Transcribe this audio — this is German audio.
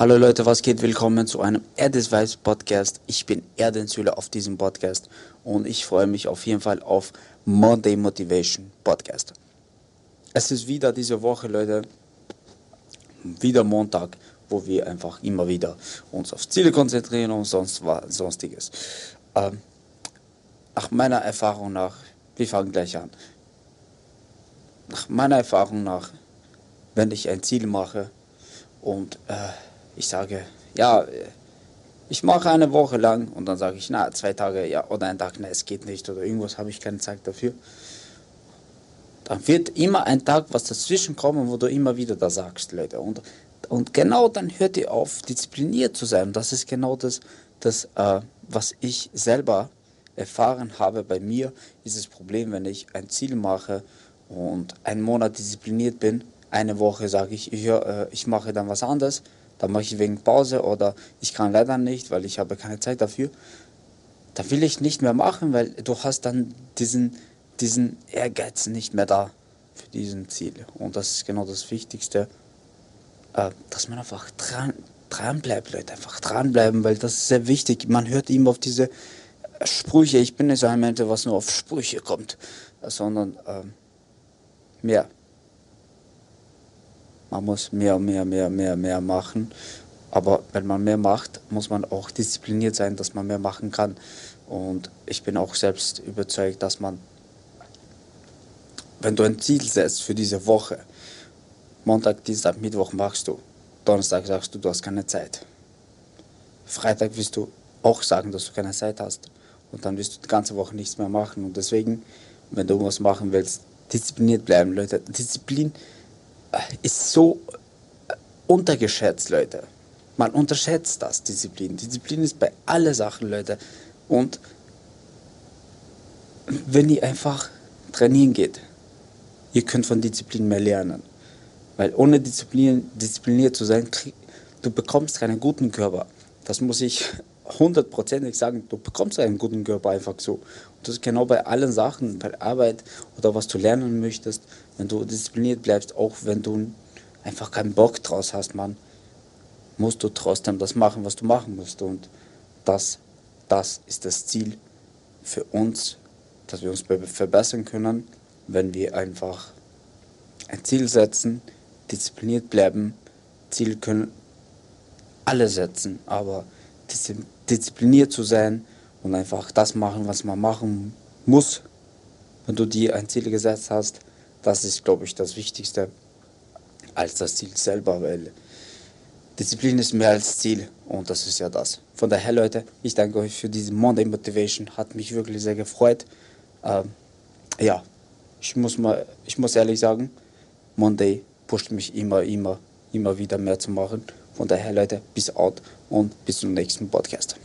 Hallo Leute, was geht? Willkommen zu einem Erdis Vibes Podcast. Ich bin Erden Süle auf diesem Podcast und ich freue mich auf jeden Fall auf Monday Motivation Podcast. Es ist wieder diese Woche, Leute, wieder Montag, wo wir einfach immer wieder uns auf Ziele konzentrieren und sonst was, sonstiges. Ähm, nach meiner Erfahrung nach, wir fangen gleich an. Nach meiner Erfahrung nach, wenn ich ein Ziel mache und äh, ich sage, ja, ich mache eine Woche lang und dann sage ich, na, zwei Tage, ja, oder ein Tag, na, es geht nicht oder irgendwas habe ich keine Zeit dafür. Dann wird immer ein Tag was dazwischen kommen, wo du immer wieder da sagst, Leute. Und, und genau dann hört ihr auf, diszipliniert zu sein. Das ist genau das, das äh, was ich selber erfahren habe bei mir, ist das Problem, wenn ich ein Ziel mache und einen Monat diszipliniert bin, eine Woche sage ich, ich, äh, ich mache dann was anderes dann mache ich wegen Pause oder ich kann leider nicht, weil ich habe keine Zeit dafür, dann will ich nicht mehr machen, weil du hast dann diesen, diesen Ehrgeiz nicht mehr da für diesen Ziel. Und das ist genau das Wichtigste, äh, dass man einfach dran, dran bleibt, Leute, einfach dranbleiben, weil das ist sehr wichtig. Man hört immer auf diese Sprüche, ich bin nicht so ein Mensch, was nur auf Sprüche kommt, sondern äh, mehr man muss mehr, mehr, mehr, mehr, mehr machen. Aber wenn man mehr macht, muss man auch diszipliniert sein, dass man mehr machen kann. Und ich bin auch selbst überzeugt, dass man, wenn du ein Ziel setzt für diese Woche, Montag, Dienstag, Mittwoch machst du, Donnerstag sagst du, du hast keine Zeit. Freitag wirst du auch sagen, dass du keine Zeit hast. Und dann wirst du die ganze Woche nichts mehr machen. Und deswegen, wenn du was machen willst, diszipliniert bleiben, Leute. Disziplin ist so untergeschätzt, Leute. Man unterschätzt das, Disziplin. Disziplin ist bei allen Sachen, Leute. Und wenn ihr einfach trainieren geht, ihr könnt von Disziplin mehr lernen. Weil ohne Disziplin, diszipliniert zu sein, du bekommst keinen guten Körper. Das muss ich hundertprozentig sagen, du bekommst einen guten Körper einfach so. Und das ist genau bei allen Sachen, bei Arbeit oder was du lernen möchtest, wenn du diszipliniert bleibst, auch wenn du einfach keinen Bock draus hast, Mann, musst du trotzdem das machen, was du machen musst. Und das, das ist das Ziel für uns, dass wir uns verbessern können, wenn wir einfach ein Ziel setzen, diszipliniert bleiben. Ziel können alle setzen, aber diszipliniert zu sein und einfach das machen, was man machen muss, wenn du dir ein Ziel gesetzt hast. Das ist, glaube ich, das Wichtigste als das Ziel selber, weil Disziplin ist mehr als Ziel und das ist ja das. Von daher, Leute, ich danke euch für diese Monday Motivation, hat mich wirklich sehr gefreut. Ähm, ja, ich muss, mal, ich muss ehrlich sagen, Monday pusht mich immer, immer, immer wieder mehr zu machen. Von daher, Leute, bis out und bis zum nächsten Podcast.